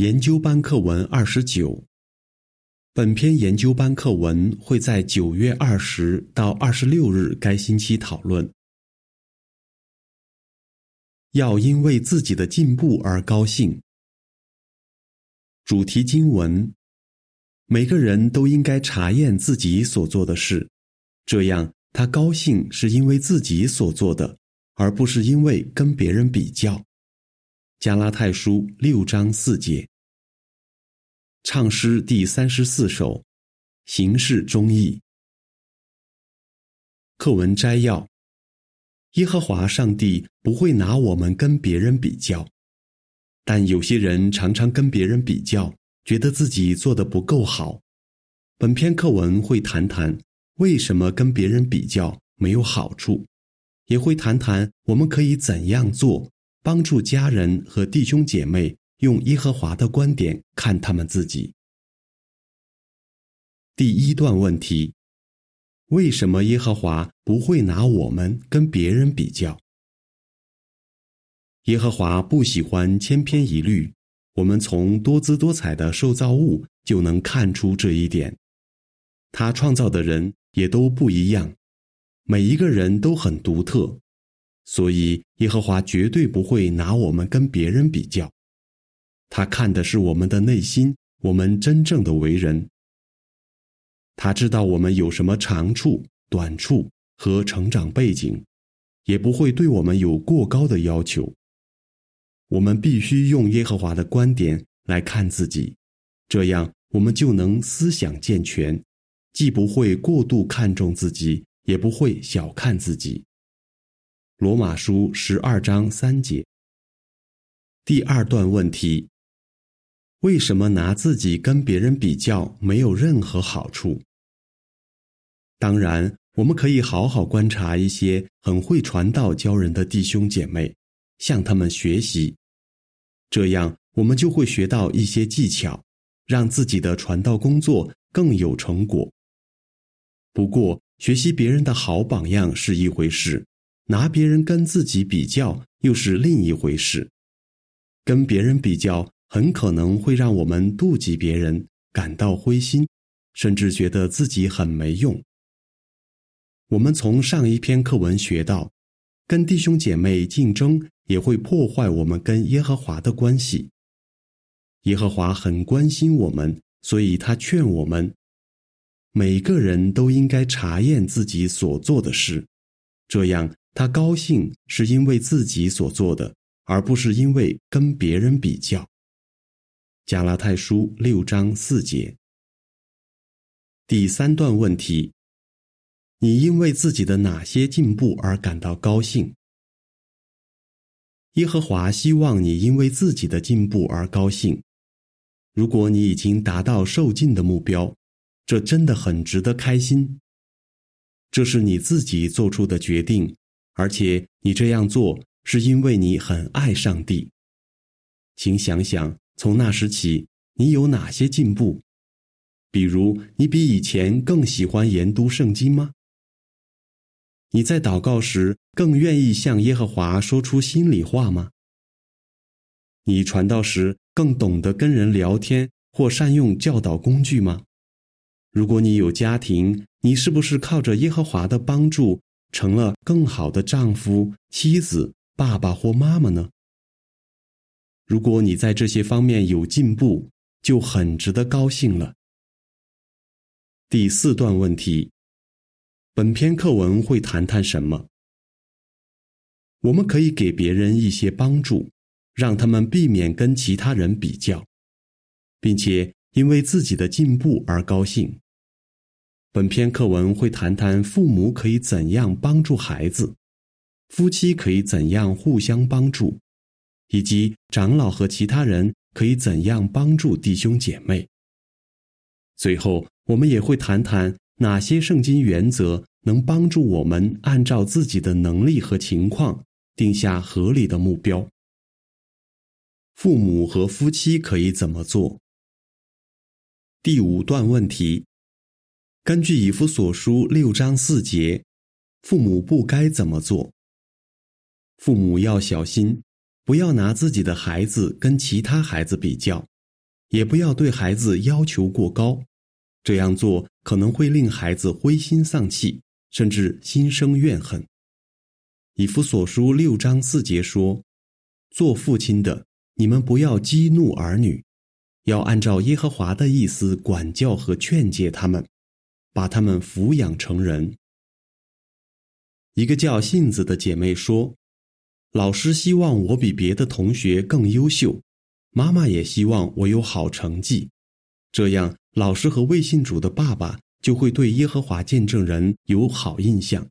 研究班课文二十九。本篇研究班课文会在九月二十到二十六日该星期讨论。要因为自己的进步而高兴。主题经文：每个人都应该查验自己所做的事，这样他高兴是因为自己所做的，而不是因为跟别人比较。加拉太书六章四节。唱诗第三十四首，形式中义。课文摘要：耶和华上帝不会拿我们跟别人比较，但有些人常常跟别人比较，觉得自己做的不够好。本篇课文会谈谈为什么跟别人比较没有好处，也会谈谈我们可以怎样做，帮助家人和弟兄姐妹。用耶和华的观点看他们自己。第一段问题：为什么耶和华不会拿我们跟别人比较？耶和华不喜欢千篇一律，我们从多姿多彩的受造物就能看出这一点。他创造的人也都不一样，每一个人都很独特，所以耶和华绝对不会拿我们跟别人比较。他看的是我们的内心，我们真正的为人。他知道我们有什么长处、短处和成长背景，也不会对我们有过高的要求。我们必须用耶和华的观点来看自己，这样我们就能思想健全，既不会过度看重自己，也不会小看自己。罗马书十二章三节。第二段问题。为什么拿自己跟别人比较没有任何好处？当然，我们可以好好观察一些很会传道教人的弟兄姐妹，向他们学习，这样我们就会学到一些技巧，让自己的传道工作更有成果。不过，学习别人的好榜样是一回事，拿别人跟自己比较又是另一回事。跟别人比较。很可能会让我们妒忌别人，感到灰心，甚至觉得自己很没用。我们从上一篇课文学到，跟弟兄姐妹竞争也会破坏我们跟耶和华的关系。耶和华很关心我们，所以他劝我们，每个人都应该查验自己所做的事，这样他高兴是因为自己所做的，而不是因为跟别人比较。加拉太书六章四节。第三段问题：你因为自己的哪些进步而感到高兴？耶和华希望你因为自己的进步而高兴。如果你已经达到受尽的目标，这真的很值得开心。这是你自己做出的决定，而且你这样做是因为你很爱上帝。请想想。从那时起，你有哪些进步？比如，你比以前更喜欢研读圣经吗？你在祷告时更愿意向耶和华说出心里话吗？你传道时更懂得跟人聊天或善用教导工具吗？如果你有家庭，你是不是靠着耶和华的帮助成了更好的丈夫、妻子、爸爸或妈妈呢？如果你在这些方面有进步，就很值得高兴了。第四段问题，本篇课文会谈谈什么？我们可以给别人一些帮助，让他们避免跟其他人比较，并且因为自己的进步而高兴。本篇课文会谈谈父母可以怎样帮助孩子，夫妻可以怎样互相帮助。以及长老和其他人可以怎样帮助弟兄姐妹？最后，我们也会谈谈哪些圣经原则能帮助我们按照自己的能力和情况定下合理的目标。父母和夫妻可以怎么做？第五段问题：根据以弗所书六章四节，父母不该怎么做？父母要小心。不要拿自己的孩子跟其他孩子比较，也不要对孩子要求过高，这样做可能会令孩子灰心丧气，甚至心生怨恨。以弗所书六章四节说：“做父亲的，你们不要激怒儿女，要按照耶和华的意思管教和劝诫他们，把他们抚养成人。”一个叫杏子的姐妹说：“老师希望我比别的同学更优秀。”妈妈也希望我有好成绩，这样老师和未信主的爸爸就会对耶和华见证人有好印象。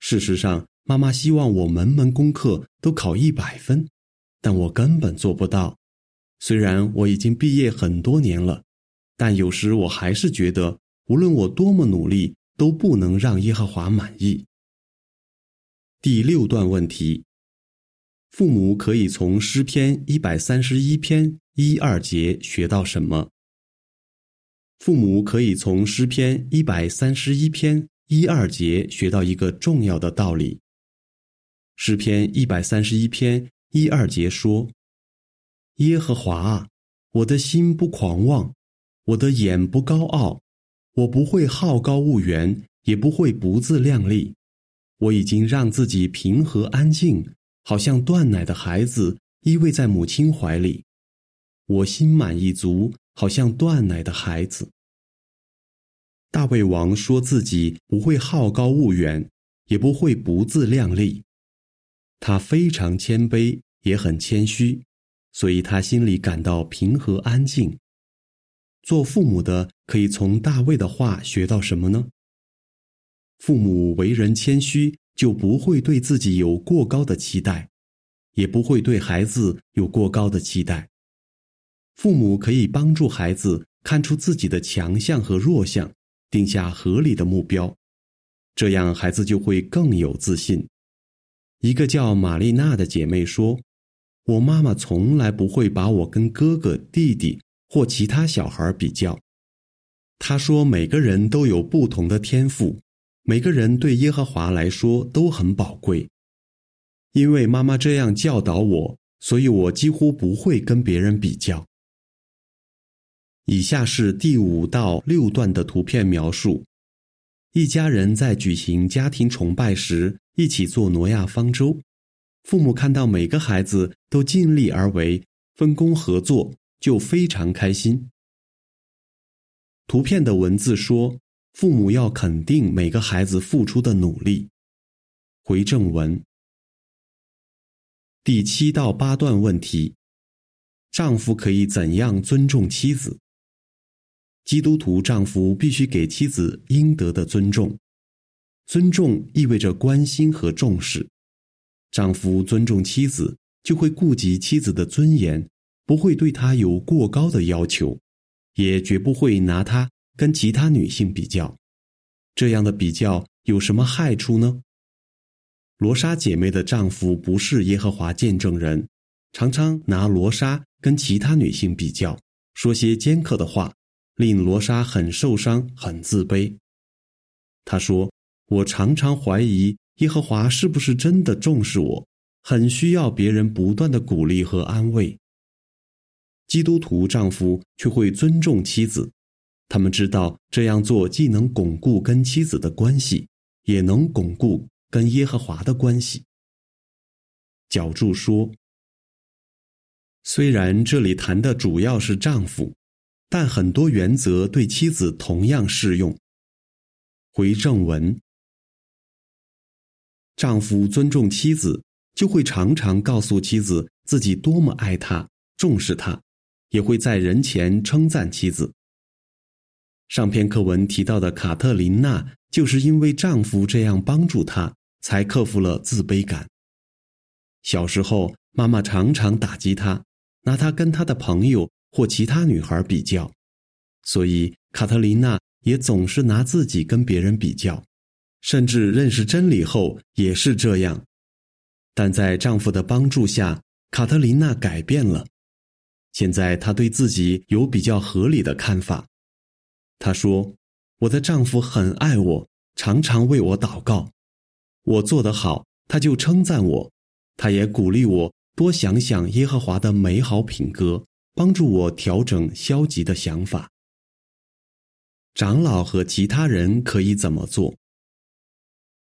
事实上，妈妈希望我门门功课都考一百分，但我根本做不到。虽然我已经毕业很多年了，但有时我还是觉得，无论我多么努力，都不能让耶和华满意。第六段问题。父母可以从诗篇一百三十一篇一二节学到什么？父母可以从诗篇一百三十一篇一二节学到一个重要的道理。诗篇一百三十一篇一二节说：“耶和华啊，我的心不狂妄，我的眼不高傲，我不会好高骛远，也不会不自量力。我已经让自己平和安静。”好像断奶的孩子依偎在母亲怀里，我心满意足，好像断奶的孩子。大卫王说自己不会好高骛远，也不会不自量力，他非常谦卑，也很谦虚，所以他心里感到平和安静。做父母的可以从大卫的话学到什么呢？父母为人谦虚。就不会对自己有过高的期待，也不会对孩子有过高的期待。父母可以帮助孩子看出自己的强项和弱项，定下合理的目标，这样孩子就会更有自信。一个叫玛丽娜的姐妹说：“我妈妈从来不会把我跟哥哥、弟弟或其他小孩比较。他说每个人都有不同的天赋。”每个人对耶和华来说都很宝贵，因为妈妈这样教导我，所以我几乎不会跟别人比较。以下是第五到六段的图片描述：一家人在举行家庭崇拜时，一起做挪亚方舟。父母看到每个孩子都尽力而为，分工合作，就非常开心。图片的文字说。父母要肯定每个孩子付出的努力。回正文第七到八段问题：丈夫可以怎样尊重妻子？基督徒丈夫必须给妻子应得的尊重。尊重意味着关心和重视。丈夫尊重妻子，就会顾及妻子的尊严，不会对她有过高的要求，也绝不会拿她。跟其他女性比较，这样的比较有什么害处呢？罗莎姐妹的丈夫不是耶和华见证人，常常拿罗莎跟其他女性比较，说些尖刻的话，令罗莎很受伤、很自卑。她说：“我常常怀疑耶和华是不是真的重视我，很需要别人不断的鼓励和安慰。”基督徒丈夫却会尊重妻子。他们知道这样做既能巩固跟妻子的关系，也能巩固跟耶和华的关系。角柱说：“虽然这里谈的主要是丈夫，但很多原则对妻子同样适用。”回正文：丈夫尊重妻子，就会常常告诉妻子自己多么爱她、重视她，也会在人前称赞妻子。上篇课文提到的卡特琳娜，就是因为丈夫这样帮助她，才克服了自卑感。小时候，妈妈常常打击她，拿她跟她的朋友或其他女孩比较，所以卡特琳娜也总是拿自己跟别人比较，甚至认识真理后也是这样。但在丈夫的帮助下，卡特琳娜改变了，现在她对自己有比较合理的看法。她说：“我的丈夫很爱我，常常为我祷告。我做得好，他就称赞我；他也鼓励我多想想耶和华的美好品格，帮助我调整消极的想法。长老和其他人可以怎么做？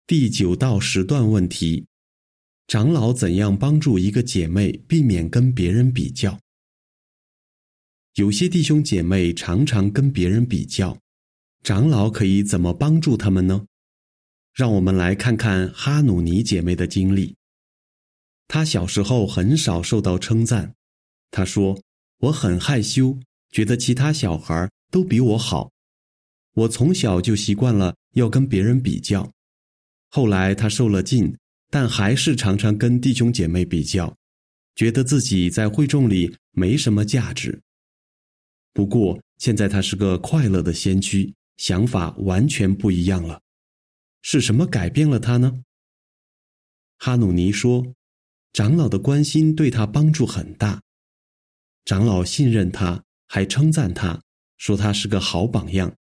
第九到十段问题：长老怎样帮助一个姐妹避免跟别人比较？有些弟兄姐妹常常跟别人比较，长老可以怎么帮助他们呢？让我们来看看哈努尼姐妹的经历。她小时候很少受到称赞，她说：“我很害羞，觉得其他小孩都比我好。我从小就习惯了要跟别人比较。后来她受了劲，但还是常常跟弟兄姐妹比较，觉得自己在会众里没什么价值。”不过，现在他是个快乐的先驱，想法完全不一样了。是什么改变了他呢？哈努尼说：“长老的关心对他帮助很大，长老信任他，还称赞他，说他是个好榜样。”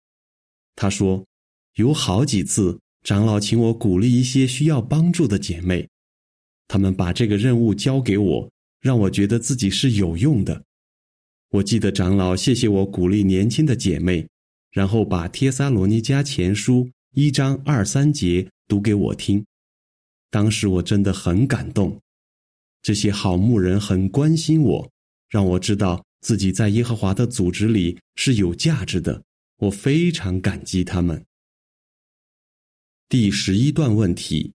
他说：“有好几次，长老请我鼓励一些需要帮助的姐妹，他们把这个任务交给我，让我觉得自己是有用的。”我记得长老谢谢我鼓励年轻的姐妹，然后把《帖撒罗尼迦前书》一章二三节读给我听。当时我真的很感动，这些好牧人很关心我，让我知道自己在耶和华的组织里是有价值的。我非常感激他们。第十一段问题：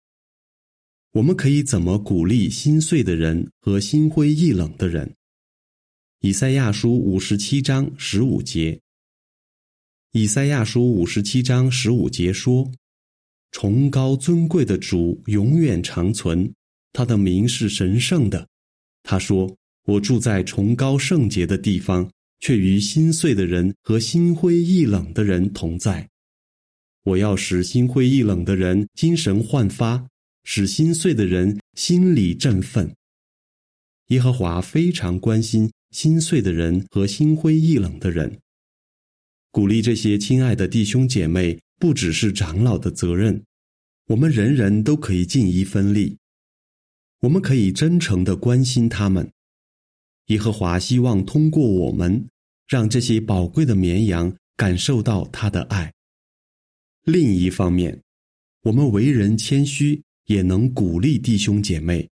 我们可以怎么鼓励心碎的人和心灰意冷的人？以赛亚书五十七章十五节。以赛亚书五十七章十五节说：“崇高尊贵的主永远长存，他的名是神圣的。他说：我住在崇高圣洁的地方，却与心碎的人和心灰意冷的人同在。我要使心灰意冷的人精神焕发，使心碎的人心里振奋。耶和华非常关心。”心碎的人和心灰意冷的人，鼓励这些亲爱的弟兄姐妹，不只是长老的责任，我们人人都可以尽一份力。我们可以真诚的关心他们。耶和华希望通过我们，让这些宝贵的绵羊感受到他的爱。另一方面，我们为人谦虚，也能鼓励弟兄姐妹。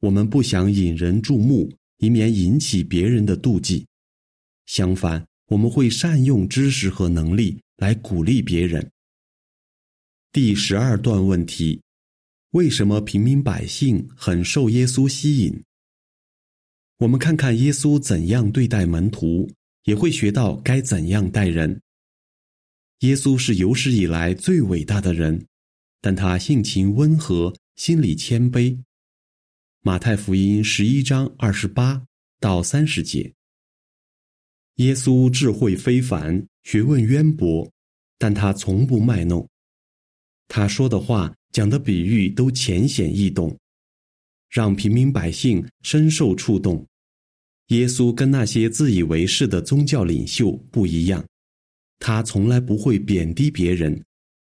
我们不想引人注目。以免引起别人的妒忌。相反，我们会善用知识和能力来鼓励别人。第十二段问题：为什么平民百姓很受耶稣吸引？我们看看耶稣怎样对待门徒，也会学到该怎样待人。耶稣是有史以来最伟大的人，但他性情温和，心里谦卑。马太福音十一章二十八到三十节。耶稣智慧非凡，学问渊博，但他从不卖弄。他说的话、讲的比喻都浅显易懂，让平民百姓深受触动。耶稣跟那些自以为是的宗教领袖不一样，他从来不会贬低别人，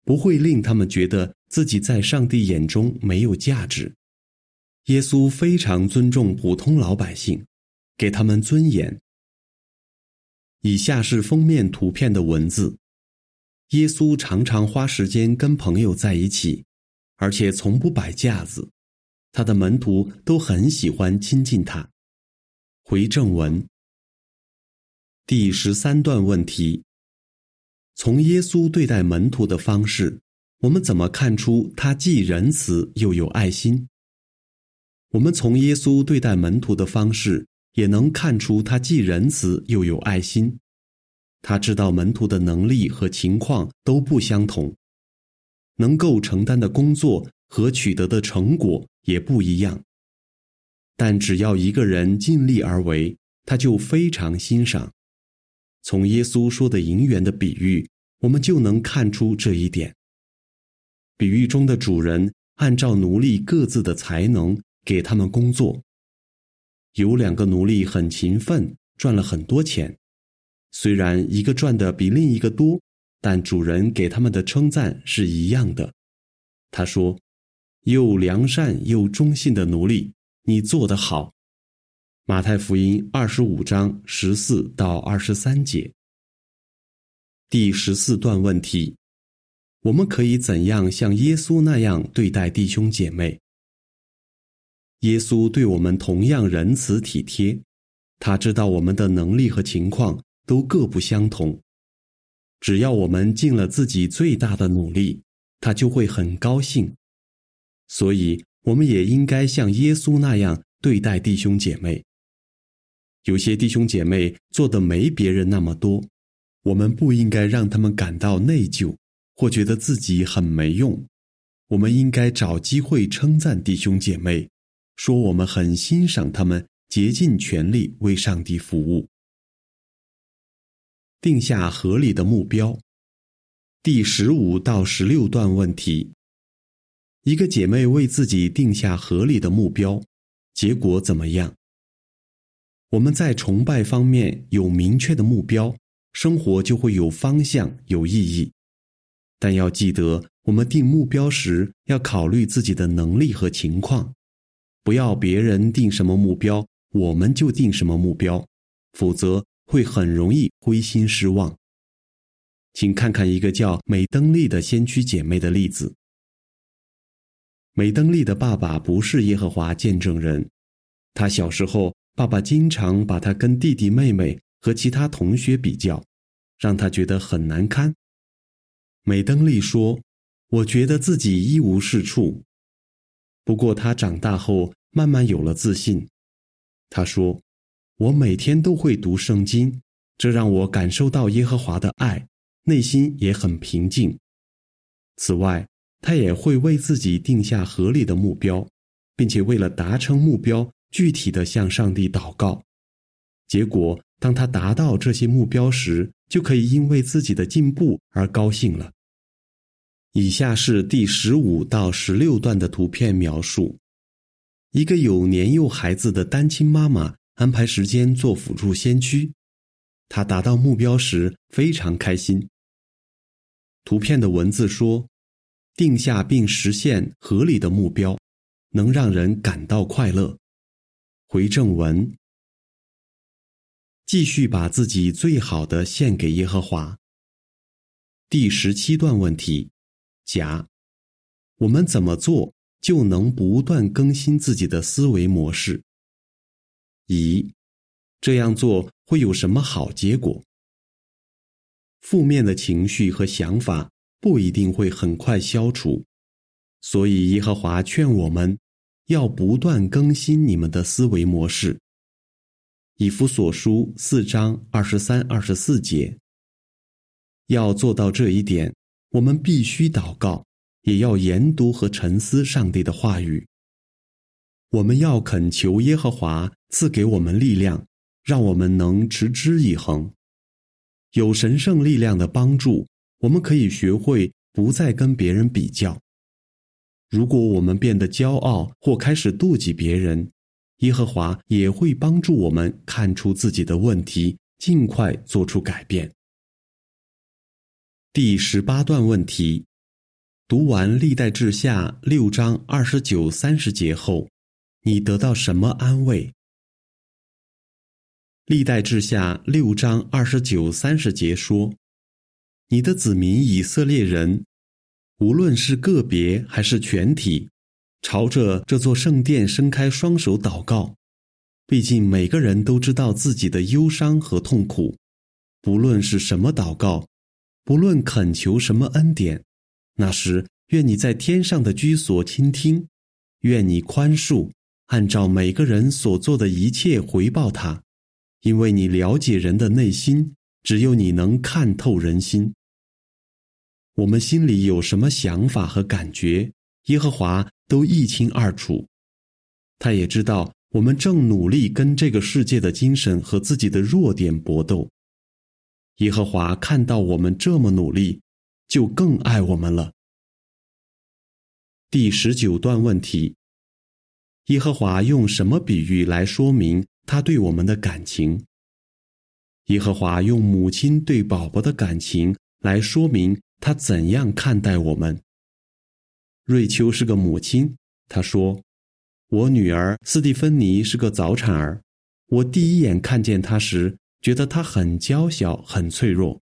不会令他们觉得自己在上帝眼中没有价值。耶稣非常尊重普通老百姓，给他们尊严。以下是封面图片的文字：耶稣常常花时间跟朋友在一起，而且从不摆架子。他的门徒都很喜欢亲近他。回正文。第十三段问题：从耶稣对待门徒的方式，我们怎么看出他既仁慈又有爱心？我们从耶稣对待门徒的方式，也能看出他既仁慈又有爱心。他知道门徒的能力和情况都不相同，能够承担的工作和取得的成果也不一样。但只要一个人尽力而为，他就非常欣赏。从耶稣说的银元的比喻，我们就能看出这一点。比喻中的主人按照奴隶各自的才能。给他们工作。有两个奴隶很勤奋，赚了很多钱。虽然一个赚的比另一个多，但主人给他们的称赞是一样的。他说：“又良善又忠信的奴隶，你做得好。”马太福音二十五章十四到二十三节。第十四段问题：我们可以怎样像耶稣那样对待弟兄姐妹？耶稣对我们同样仁慈体贴，他知道我们的能力和情况都各不相同，只要我们尽了自己最大的努力，他就会很高兴。所以，我们也应该像耶稣那样对待弟兄姐妹。有些弟兄姐妹做的没别人那么多。我们不应该让他们感到内疚，或觉得自己很没用。我们应该找机会称赞弟兄姐妹，说我们很欣赏他们竭尽全力为上帝服务。定下合理的目标。第十五到十六段问题：一个姐妹为自己定下合理的目标，结果怎么样？我们在崇拜方面有明确的目标。生活就会有方向、有意义，但要记得，我们定目标时要考虑自己的能力和情况，不要别人定什么目标，我们就定什么目标，否则会很容易灰心失望。请看看一个叫美登利的先驱姐妹的例子。美登利的爸爸不是耶和华见证人，他小时候，爸爸经常把他跟弟弟妹妹。和其他同学比较，让他觉得很难堪。美登利说：“我觉得自己一无是处。”不过他长大后慢慢有了自信。他说：“我每天都会读圣经，这让我感受到耶和华的爱，内心也很平静。此外，他也会为自己定下合理的目标，并且为了达成目标，具体的向上帝祷告。结果。”当他达到这些目标时，就可以因为自己的进步而高兴了。以下是第十五到十六段的图片描述：一个有年幼孩子的单亲妈妈安排时间做辅助先驱，她达到目标时非常开心。图片的文字说：“定下并实现合理的目标，能让人感到快乐。”回正文。继续把自己最好的献给耶和华。第十七段问题：甲，我们怎么做就能不断更新自己的思维模式？乙，这样做会有什么好结果？负面的情绪和想法不一定会很快消除，所以耶和华劝我们要不断更新你们的思维模式。以弗所书四章二十三、二十四节。要做到这一点，我们必须祷告，也要研读和沉思上帝的话语。我们要恳求耶和华赐给我们力量，让我们能持之以恒。有神圣力量的帮助，我们可以学会不再跟别人比较。如果我们变得骄傲或开始妒忌别人，耶和华也会帮助我们看出自己的问题，尽快做出改变。第十八段问题：读完历代志下六章二十九、三十节后，你得到什么安慰？历代志下六章二十九、三十节说：“你的子民以色列人，无论是个别还是全体。”朝着这座圣殿伸开双手祷告，毕竟每个人都知道自己的忧伤和痛苦。不论是什么祷告，不论恳求什么恩典，那时愿你在天上的居所倾听，愿你宽恕，按照每个人所做的一切回报他，因为你了解人的内心，只有你能看透人心。我们心里有什么想法和感觉，耶和华。都一清二楚，他也知道我们正努力跟这个世界的精神和自己的弱点搏斗。耶和华看到我们这么努力，就更爱我们了。第十九段问题：耶和华用什么比喻来说明他对我们的感情？耶和华用母亲对宝宝的感情来说明他怎样看待我们。瑞秋是个母亲，她说：“我女儿斯蒂芬妮是个早产儿，我第一眼看见她时，觉得他很娇小，很脆弱。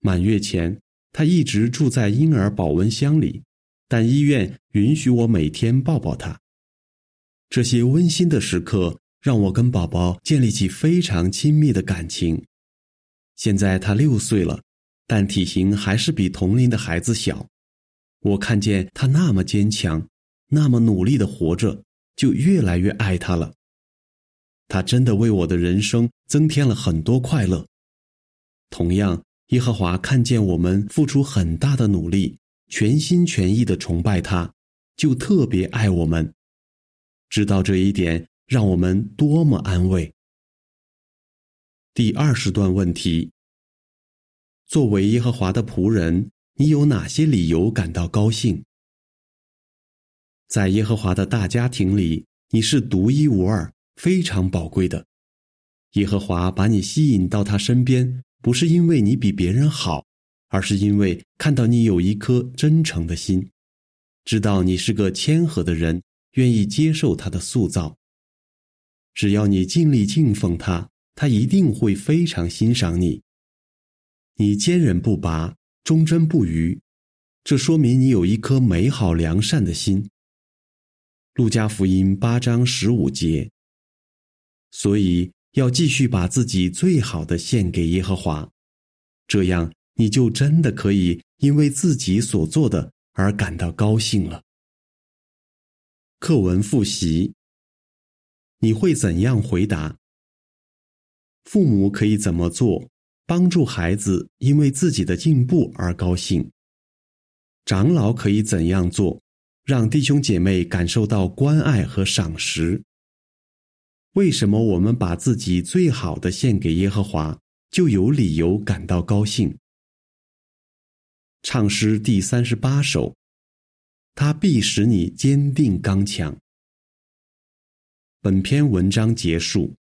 满月前，他一直住在婴儿保温箱里，但医院允许我每天抱抱他。这些温馨的时刻让我跟宝宝建立起非常亲密的感情。现在他六岁了，但体型还是比同龄的孩子小。我看见他那么坚强，那么努力的活着，就越来越爱他了。他真的为我的人生增添了很多快乐。同样，耶和华看见我们付出很大的努力，全心全意的崇拜他，就特别爱我们。知道这一点，让我们多么安慰。第二十段问题：作为耶和华的仆人，你有哪些理由感到高兴？在耶和华的大家庭里，你是独一无二。非常宝贵的，耶和华把你吸引到他身边，不是因为你比别人好，而是因为看到你有一颗真诚的心，知道你是个谦和的人，愿意接受他的塑造。只要你尽力敬奉他，他一定会非常欣赏你。你坚韧不拔，忠贞不渝，这说明你有一颗美好良善的心。路加福音八章十五节。所以要继续把自己最好的献给耶和华，这样你就真的可以因为自己所做的而感到高兴了。课文复习，你会怎样回答？父母可以怎么做帮助孩子因为自己的进步而高兴？长老可以怎样做让弟兄姐妹感受到关爱和赏识？为什么我们把自己最好的献给耶和华，就有理由感到高兴？唱诗第三十八首，他必使你坚定刚强。本篇文章结束。